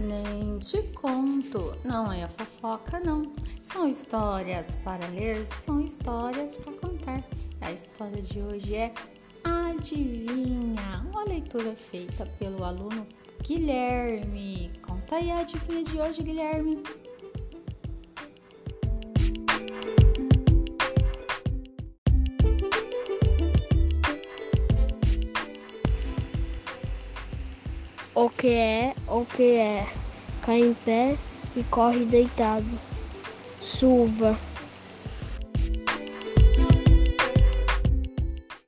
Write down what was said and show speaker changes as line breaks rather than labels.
nem te conto, não é fofoca, não. São histórias para ler, são histórias para contar. A história de hoje é Adivinha, uma leitura feita pelo aluno Guilherme. Conta aí a adivinha de hoje, Guilherme.
O que é, o que é? Cai em pé e corre deitado. Chuva.